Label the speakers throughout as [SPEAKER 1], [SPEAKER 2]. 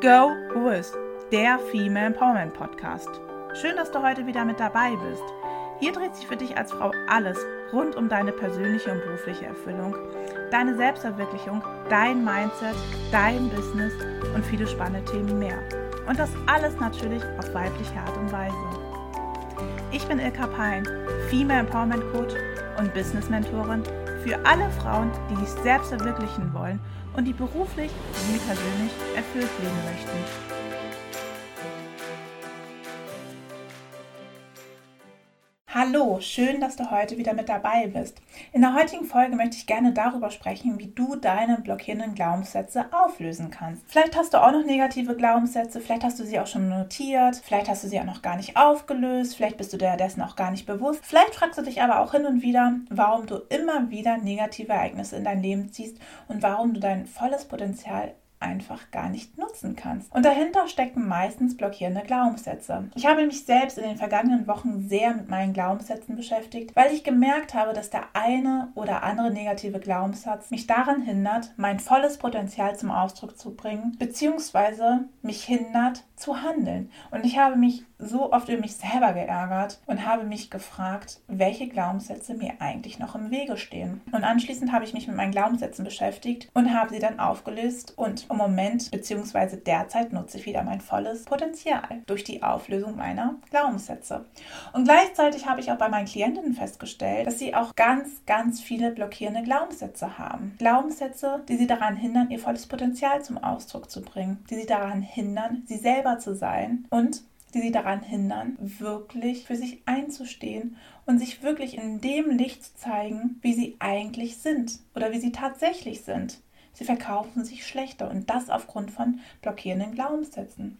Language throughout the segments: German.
[SPEAKER 1] Go With, der Female Empowerment Podcast. Schön, dass du heute wieder mit dabei bist. Hier dreht sich für dich als Frau alles rund um deine persönliche und berufliche Erfüllung, deine Selbstverwirklichung, dein Mindset, dein Business und viele spannende Themen mehr. Und das alles natürlich auf weibliche Art und Weise. Ich bin Ilka Pein, Female Empowerment Coach und Business Mentorin für alle Frauen, die sich selbst verwirklichen wollen und die beruflich wie persönlich erfüllt leben möchten. Hallo, schön, dass du heute wieder mit dabei bist. In der heutigen Folge möchte ich gerne darüber sprechen, wie du deine blockierenden Glaubenssätze auflösen kannst. Vielleicht hast du auch noch negative Glaubenssätze, vielleicht hast du sie auch schon notiert, vielleicht hast du sie auch noch gar nicht aufgelöst, vielleicht bist du dir dessen auch gar nicht bewusst. Vielleicht fragst du dich aber auch hin und wieder, warum du immer wieder negative Ereignisse in dein Leben ziehst und warum du dein volles Potenzial einfach gar nicht nutzen kannst. Und dahinter stecken meistens blockierende Glaubenssätze. Ich habe mich selbst in den vergangenen Wochen sehr mit meinen Glaubenssätzen beschäftigt, weil ich gemerkt habe, dass der eine oder andere negative Glaubenssatz mich daran hindert, mein volles Potenzial zum Ausdruck zu bringen, beziehungsweise mich hindert zu handeln. Und ich habe mich so oft über mich selber geärgert und habe mich gefragt, welche Glaubenssätze mir eigentlich noch im Wege stehen. Und anschließend habe ich mich mit meinen Glaubenssätzen beschäftigt und habe sie dann aufgelöst und im Moment bzw. derzeit nutze ich wieder mein volles Potenzial durch die Auflösung meiner Glaubenssätze. Und gleichzeitig habe ich auch bei meinen Klientinnen festgestellt, dass sie auch ganz, ganz viele blockierende Glaubenssätze haben. Glaubenssätze, die sie daran hindern, ihr volles Potenzial zum Ausdruck zu bringen, die sie daran hindern, sie selber zu sein und die sie daran hindern, wirklich für sich einzustehen und sich wirklich in dem Licht zu zeigen, wie sie eigentlich sind oder wie sie tatsächlich sind. Sie verkaufen sich schlechter und das aufgrund von blockierenden Glaubenssätzen.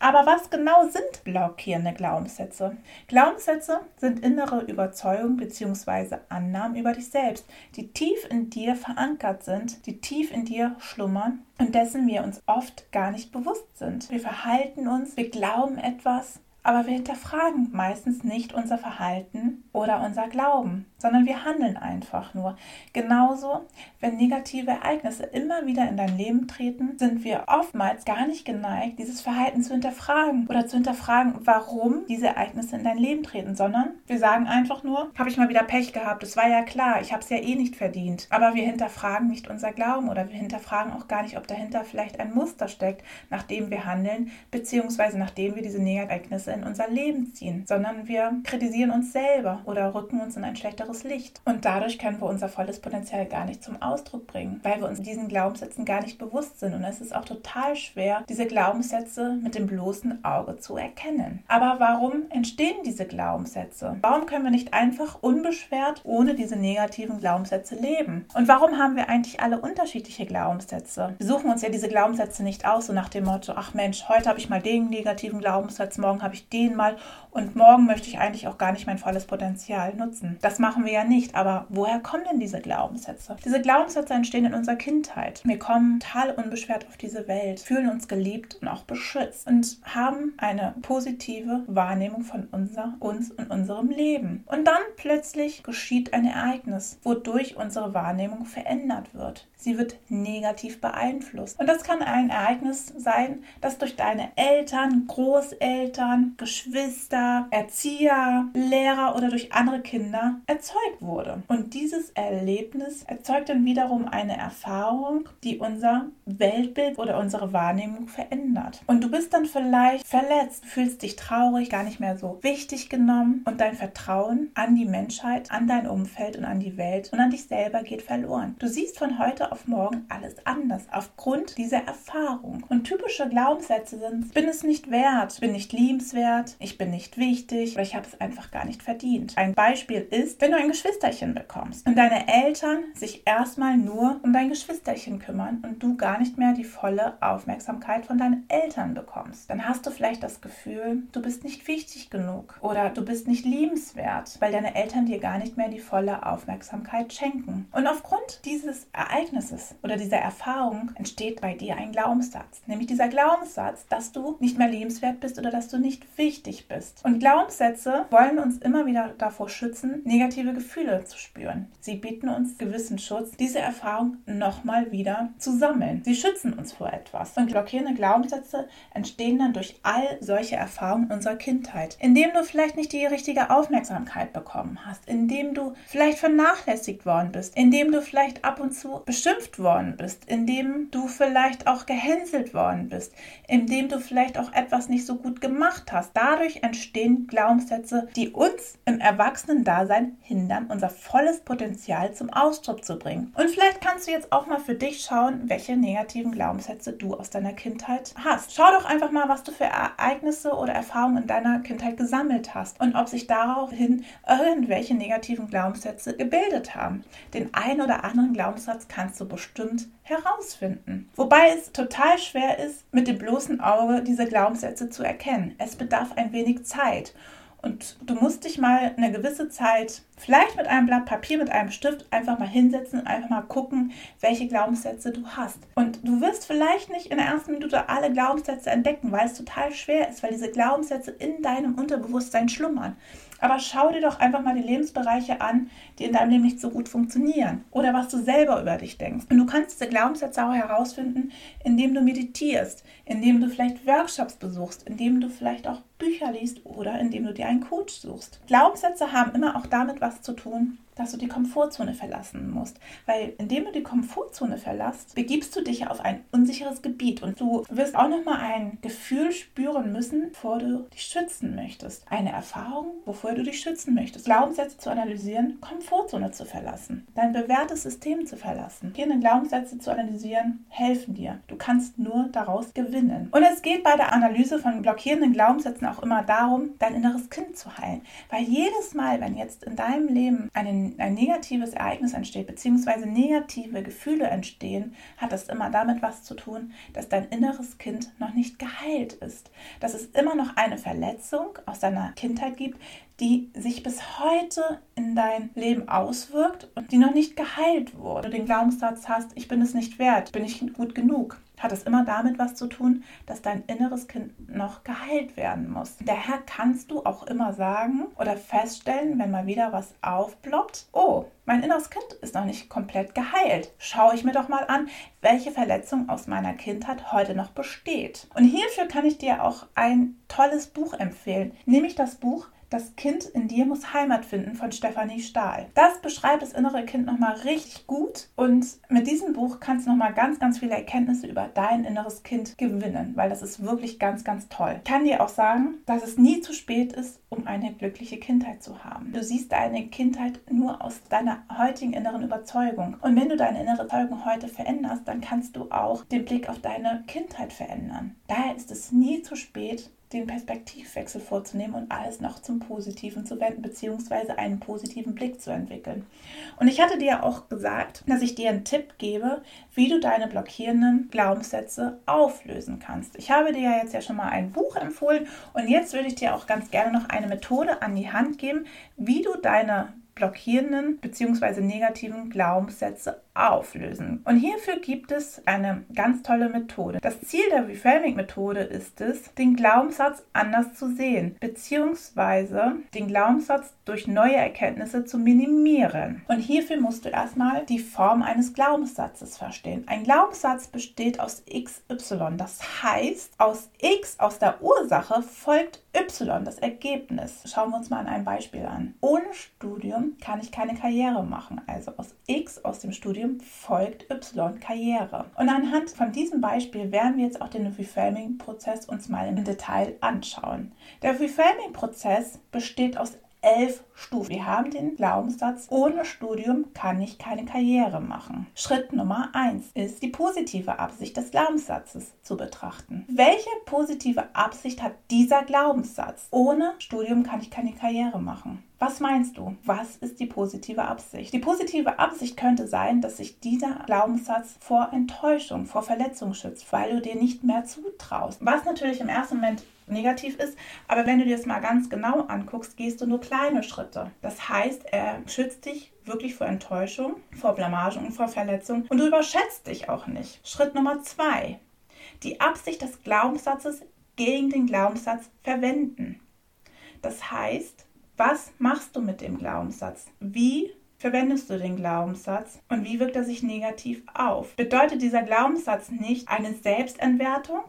[SPEAKER 1] Aber was genau sind blockierende Glaubenssätze? Glaubenssätze sind innere Überzeugungen bzw. Annahmen über dich selbst, die tief in dir verankert sind, die tief in dir schlummern und dessen wir uns oft gar nicht bewusst sind. Wir verhalten uns, wir glauben etwas, aber wir hinterfragen meistens nicht unser Verhalten oder unser Glauben, sondern wir handeln einfach nur. Genauso, wenn negative Ereignisse immer wieder in dein Leben treten, sind wir oftmals gar nicht geneigt, dieses Verhalten zu hinterfragen oder zu hinterfragen, warum diese Ereignisse in dein Leben treten, sondern wir sagen einfach nur, habe ich mal wieder Pech gehabt, es war ja klar, ich habe es ja eh nicht verdient. Aber wir hinterfragen nicht unser Glauben oder wir hinterfragen auch gar nicht, ob dahinter vielleicht ein Muster steckt, nachdem wir handeln, beziehungsweise nachdem wir diese Ereignisse in unser Leben ziehen, sondern wir kritisieren uns selber oder rücken uns in ein schlechteres Licht. Und dadurch können wir unser volles Potenzial gar nicht zum Ausdruck bringen, weil wir uns diesen Glaubenssätzen gar nicht bewusst sind. Und es ist auch total schwer, diese Glaubenssätze mit dem bloßen Auge zu erkennen. Aber warum entstehen diese Glaubenssätze? Warum können wir nicht einfach unbeschwert ohne diese negativen Glaubenssätze leben? Und warum haben wir eigentlich alle unterschiedliche Glaubenssätze? Wir suchen uns ja diese Glaubenssätze nicht aus, so nach dem Motto, ach Mensch, heute habe ich mal den negativen Glaubenssatz, morgen habe ich den mal und morgen möchte ich eigentlich auch gar nicht mein volles Potenzial nutzen. Das machen wir ja nicht, aber woher kommen denn diese Glaubenssätze? Diese Glaubenssätze entstehen in unserer Kindheit. Wir kommen total unbeschwert auf diese Welt, fühlen uns geliebt und auch beschützt und haben eine positive Wahrnehmung von unser, uns und unserem Leben. Und dann plötzlich geschieht ein Ereignis, wodurch unsere Wahrnehmung verändert wird. Sie wird negativ beeinflusst. Und das kann ein Ereignis sein, das durch deine Eltern, Großeltern, Geschwister, Erzieher, Lehrer oder durch andere Kinder erzeugt wurde. Und dieses Erlebnis erzeugt dann wiederum eine Erfahrung, die unser Weltbild oder unsere Wahrnehmung verändert. Und du bist dann vielleicht verletzt, fühlst dich traurig, gar nicht mehr so wichtig genommen und dein Vertrauen an die Menschheit, an dein Umfeld und an die Welt und an dich selber geht verloren. Du siehst von heute auf morgen alles anders aufgrund dieser Erfahrung. Und typische Glaubenssätze sind, ich bin es nicht wert, bin nicht liebenswert, ich bin nicht wichtig oder ich habe es einfach gar nicht verdient. Ein Beispiel ist, wenn du ein Geschwisterchen bekommst und deine Eltern sich erstmal nur um dein Geschwisterchen kümmern und du gar nicht mehr die volle Aufmerksamkeit von deinen Eltern bekommst, dann hast du vielleicht das Gefühl, du bist nicht wichtig genug oder du bist nicht liebenswert, weil deine Eltern dir gar nicht mehr die volle Aufmerksamkeit schenken. Und aufgrund dieses Ereignisses Ereignisses oder dieser Erfahrung entsteht bei dir ein Glaubenssatz. Nämlich dieser Glaubenssatz, dass du nicht mehr lebenswert bist oder dass du nicht wichtig bist. Und Glaubenssätze wollen uns immer wieder davor schützen, negative Gefühle zu spüren. Sie bieten uns gewissen Schutz, diese Erfahrung nochmal wieder zu sammeln. Sie schützen uns vor etwas. Und blockierende Glaubenssätze entstehen dann durch all solche Erfahrungen unserer Kindheit. Indem du vielleicht nicht die richtige Aufmerksamkeit bekommen hast, indem du vielleicht vernachlässigt worden bist, indem du vielleicht ab und zu beschimpft worden bist, indem du vielleicht auch gehänselt worden bist, indem du vielleicht auch etwas nicht so gut gemacht hast. Dadurch entstehen Glaubenssätze, die uns im Erwachsenen-Dasein hindern, unser volles Potenzial zum Ausdruck zu bringen. Und vielleicht kannst du jetzt auch mal für dich schauen, welche negativen Glaubenssätze du aus deiner Kindheit hast. Schau doch einfach mal, was du für Ereignisse oder Erfahrungen in deiner Kindheit gesammelt hast und ob sich daraufhin irgendwelche negativen Glaubenssätze gebildet haben. Den einen oder anderen Glaubenssatz kannst du bestimmt herausfinden. Wobei es total schwer ist, mit dem bloßen Auge diese Glaubenssätze zu erkennen. Es bedarf ein wenig Zeit. Und du musst dich mal eine gewisse Zeit, vielleicht mit einem Blatt Papier, mit einem Stift, einfach mal hinsetzen und einfach mal gucken, welche Glaubenssätze du hast. Und du wirst vielleicht nicht in der ersten Minute alle Glaubenssätze entdecken, weil es total schwer ist, weil diese Glaubenssätze in deinem Unterbewusstsein schlummern. Aber schau dir doch einfach mal die Lebensbereiche an, die in deinem Leben nicht so gut funktionieren oder was du selber über dich denkst. Und du kannst diese Glaubenssätze auch herausfinden, indem du meditierst, indem du vielleicht Workshops besuchst, indem du vielleicht auch Bücher liest oder indem du dir einen Coach suchst. Glaubenssätze haben immer auch damit was zu tun, dass du die Komfortzone verlassen musst. Weil indem du die Komfortzone verlässt, begibst du dich auf ein unsicheres Gebiet und du wirst auch nochmal ein Gefühl spüren müssen, bevor du dich schützen möchtest. Eine Erfahrung, wovor du dich schützen möchtest. Glaubenssätze zu analysieren, Komfortzone zu verlassen, dein bewährtes System zu verlassen. Hier Glaubenssätze zu analysieren, helfen dir. Du kannst nur daraus gewinnen. Und es geht bei der Analyse von blockierenden Glaubenssätzen auch immer darum, dein inneres Kind zu heilen. Weil jedes Mal, wenn jetzt in deinem Leben eine ein negatives Ereignis entsteht, beziehungsweise negative Gefühle entstehen, hat das immer damit was zu tun, dass dein inneres Kind noch nicht geheilt ist. Dass es immer noch eine Verletzung aus deiner Kindheit gibt, die sich bis heute in dein Leben auswirkt und die noch nicht geheilt wurde. Du den Glaubenssatz hast, ich bin es nicht wert, bin ich gut genug, hat es immer damit was zu tun, dass dein inneres Kind noch geheilt werden muss. Daher kannst du auch immer sagen oder feststellen, wenn mal wieder was aufploppt, oh, mein inneres Kind ist noch nicht komplett geheilt. Schaue ich mir doch mal an, welche Verletzung aus meiner Kindheit heute noch besteht. Und hierfür kann ich dir auch ein tolles Buch empfehlen, nämlich das Buch das Kind in dir muss Heimat finden von Stefanie Stahl. Das beschreibt das innere Kind nochmal richtig gut und mit diesem Buch kannst du nochmal ganz, ganz viele Erkenntnisse über dein inneres Kind gewinnen, weil das ist wirklich ganz, ganz toll. Ich kann dir auch sagen, dass es nie zu spät ist, um eine glückliche Kindheit zu haben. Du siehst deine Kindheit nur aus deiner heutigen inneren Überzeugung. Und wenn du deine innere Überzeugung heute veränderst, dann kannst du auch den Blick auf deine Kindheit verändern. Daher ist es nie zu spät, den Perspektivwechsel vorzunehmen und alles noch zum Positiven zu wenden, beziehungsweise einen positiven Blick zu entwickeln. Und ich hatte dir auch gesagt, dass ich dir einen Tipp gebe, wie du deine blockierenden Glaubenssätze auflösen kannst. Ich habe dir ja jetzt ja schon mal ein Buch empfohlen und jetzt würde ich dir auch ganz gerne noch eine Methode an die Hand geben, wie du deine blockierenden bzw. negativen Glaubenssätze auflösen. Und hierfür gibt es eine ganz tolle Methode. Das Ziel der Reframing-Methode ist es, den Glaubenssatz anders zu sehen bzw. den Glaubenssatz durch neue Erkenntnisse zu minimieren. Und hierfür musst du erstmal die Form eines Glaubenssatzes verstehen. Ein Glaubenssatz besteht aus XY. Das heißt, aus X, aus der Ursache, folgt Y, das Ergebnis. Schauen wir uns mal einem Beispiel an. Ohne Studium kann ich keine Karriere machen. Also aus X, aus dem Studium, folgt Y, Karriere. Und anhand von diesem Beispiel werden wir jetzt auch den Reframing-Prozess uns mal im Detail anschauen. Der Reframing-Prozess besteht aus elf Stufen. Wir haben den Glaubenssatz, ohne Studium kann ich keine Karriere machen. Schritt Nummer eins ist die positive Absicht des Glaubenssatzes zu betrachten. Welche positive Absicht hat dieser Glaubenssatz? Ohne Studium kann ich keine Karriere machen. Was meinst du? Was ist die positive Absicht? Die positive Absicht könnte sein, dass sich dieser Glaubenssatz vor Enttäuschung, vor Verletzung schützt, weil du dir nicht mehr zutraust. Was natürlich im ersten Moment negativ ist, aber wenn du dir das mal ganz genau anguckst, gehst du nur kleine Schritte. Das heißt, er schützt dich wirklich vor Enttäuschung, vor Blamage und vor Verletzung und du überschätzt dich auch nicht. Schritt Nummer zwei. Die Absicht des Glaubenssatzes gegen den Glaubenssatz verwenden. Das heißt, was machst du mit dem Glaubenssatz? Wie verwendest du den Glaubenssatz und wie wirkt er sich negativ auf? Bedeutet dieser Glaubenssatz nicht eine Selbstentwertung?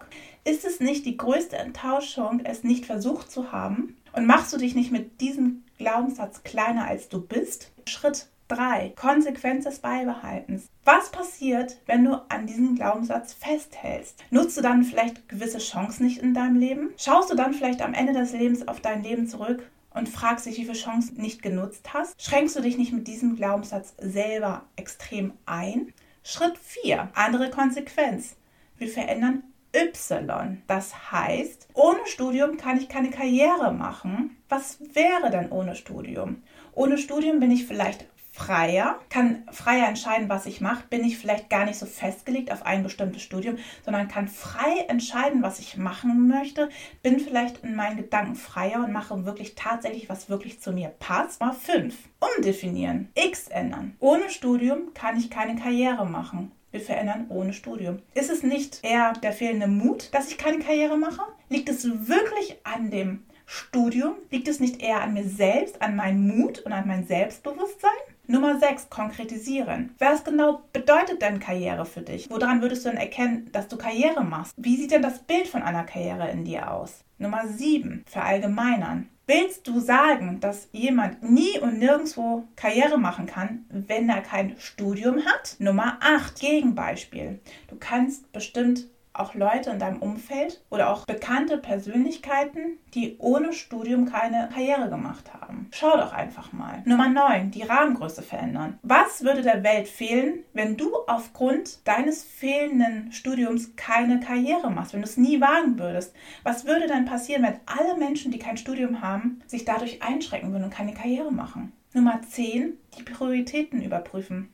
[SPEAKER 1] Ist es nicht die größte Enttäuschung, es nicht versucht zu haben? Und machst du dich nicht mit diesem Glaubenssatz kleiner als du bist? Schritt 3. Konsequenz des Beibehaltens. Was passiert, wenn du an diesem Glaubenssatz festhältst? Nutzt du dann vielleicht gewisse Chancen nicht in deinem Leben? Schaust du dann vielleicht am Ende des Lebens auf dein Leben zurück und fragst dich, wie viele Chancen nicht genutzt hast? Schränkst du dich nicht mit diesem Glaubenssatz selber extrem ein? Schritt 4. Andere Konsequenz. Wir verändern Y. Das heißt, ohne Studium kann ich keine Karriere machen. Was wäre denn ohne Studium? Ohne Studium bin ich vielleicht freier, kann freier entscheiden, was ich mache, bin ich vielleicht gar nicht so festgelegt auf ein bestimmtes Studium, sondern kann frei entscheiden, was ich machen möchte, bin vielleicht in meinen Gedanken freier und mache wirklich tatsächlich, was wirklich zu mir passt. Mal 5. Umdefinieren. X ändern. Ohne Studium kann ich keine Karriere machen. Wir verändern ohne Studium. Ist es nicht eher der fehlende Mut, dass ich keine Karriere mache? Liegt es wirklich an dem Studium? Liegt es nicht eher an mir selbst, an meinem Mut und an mein Selbstbewusstsein? Nummer 6, konkretisieren. Was genau bedeutet denn Karriere für dich? Woran würdest du denn erkennen, dass du Karriere machst? Wie sieht denn das Bild von einer Karriere in dir aus? Nummer 7, verallgemeinern. Willst du sagen, dass jemand nie und nirgendwo Karriere machen kann, wenn er kein Studium hat? Nummer 8, Gegenbeispiel. Du kannst bestimmt auch Leute in deinem Umfeld oder auch bekannte Persönlichkeiten, die ohne Studium keine Karriere gemacht haben. Schau doch einfach mal. Nummer 9, die Rahmengröße verändern. Was würde der Welt fehlen, wenn du aufgrund deines fehlenden Studiums keine Karriere machst, wenn du es nie wagen würdest? Was würde dann passieren, wenn alle Menschen, die kein Studium haben, sich dadurch einschränken würden und keine Karriere machen? Nummer 10, die Prioritäten überprüfen.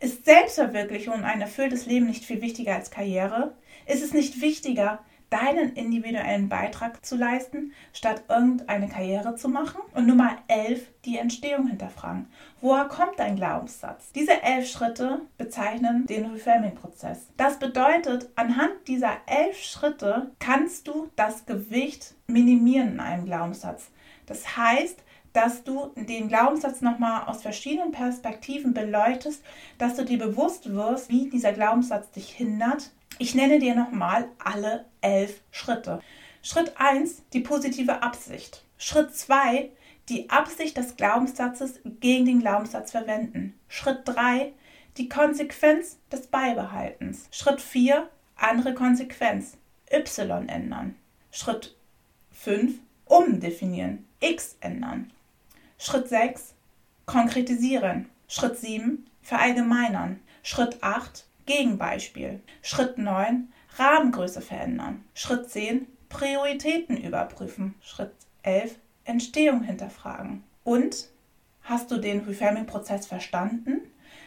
[SPEAKER 1] Ist Selbstverwirklichung und ein erfülltes Leben nicht viel wichtiger als Karriere? Ist es nicht wichtiger, deinen individuellen Beitrag zu leisten, statt irgendeine Karriere zu machen? Und Nummer 11, die Entstehung hinterfragen. Woher kommt dein Glaubenssatz? Diese elf Schritte bezeichnen den Reframing-Prozess. Das bedeutet, anhand dieser elf Schritte kannst du das Gewicht minimieren in einem Glaubenssatz. Das heißt, dass du den Glaubenssatz nochmal aus verschiedenen Perspektiven beleuchtest, dass du dir bewusst wirst, wie dieser Glaubenssatz dich hindert, ich nenne dir nochmal alle elf Schritte. Schritt 1, die positive Absicht. Schritt 2, die Absicht des Glaubenssatzes gegen den Glaubenssatz verwenden. Schritt 3, die Konsequenz des Beibehaltens. Schritt 4, andere Konsequenz. Y ändern. Schritt 5, umdefinieren. X ändern. Schritt 6, konkretisieren. Schritt 7, verallgemeinern. Schritt 8, Gegenbeispiel. Schritt 9. Rahmengröße verändern. Schritt 10. Prioritäten überprüfen. Schritt 11. Entstehung hinterfragen. Und hast du den Reframing-Prozess verstanden?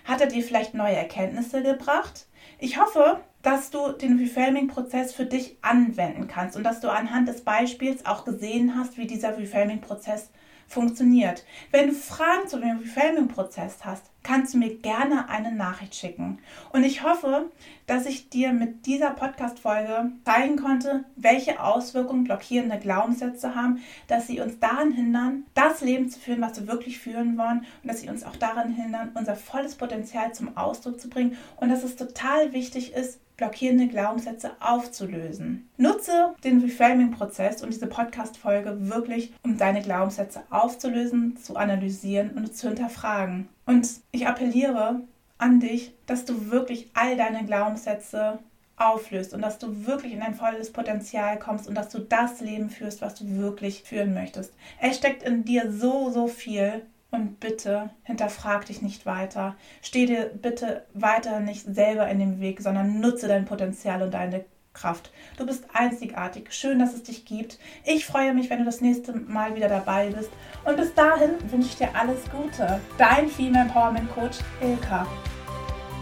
[SPEAKER 1] Hat er dir vielleicht neue Erkenntnisse gebracht? Ich hoffe, dass du den Reframing-Prozess für dich anwenden kannst und dass du anhand des Beispiels auch gesehen hast, wie dieser Reframing-Prozess funktioniert. Wenn du Fragen zu dem Reframing-Prozess hast, kannst du mir gerne eine Nachricht schicken. Und ich hoffe, dass ich dir mit dieser Podcast-Folge zeigen konnte, welche Auswirkungen blockierende Glaubenssätze haben, dass sie uns daran hindern, das Leben zu führen, was wir wirklich führen wollen und dass sie uns auch daran hindern, unser volles Potenzial zum Ausdruck zu bringen und dass es total wichtig ist, blockierende Glaubenssätze aufzulösen. Nutze den Reframing-Prozess und diese Podcast-Folge wirklich, um deine Glaubenssätze aufzulösen, zu analysieren und zu hinterfragen. Und ich appelliere an dich, dass du wirklich all deine Glaubenssätze auflöst und dass du wirklich in dein volles Potenzial kommst und dass du das Leben führst, was du wirklich führen möchtest. Es steckt in dir so, so viel und bitte hinterfrag dich nicht weiter. Steh dir bitte weiter nicht selber in den Weg, sondern nutze dein Potenzial und deine Kraft. Du bist einzigartig. Schön, dass es dich gibt. Ich freue mich, wenn du das nächste Mal wieder dabei bist. Und bis dahin wünsche ich dir alles Gute. Dein Female Empowerment Coach Ilka.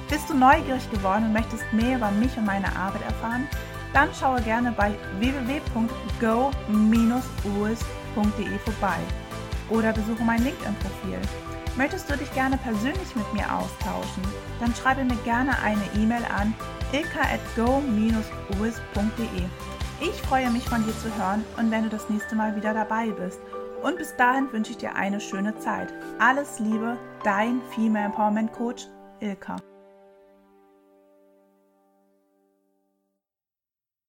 [SPEAKER 1] Bist du neugierig geworden und möchtest mehr über mich und meine Arbeit erfahren? Dann schaue gerne bei www.go-us.de vorbei oder besuche mein LinkedIn-Profil. Möchtest du dich gerne persönlich mit mir austauschen? Dann schreibe mir gerne eine E-Mail an ilka at go-uis.de. Ich freue mich von dir zu hören und wenn du das nächste Mal wieder dabei bist. Und bis dahin wünsche ich dir eine schöne Zeit. Alles Liebe, dein Female Empowerment Coach Ilka.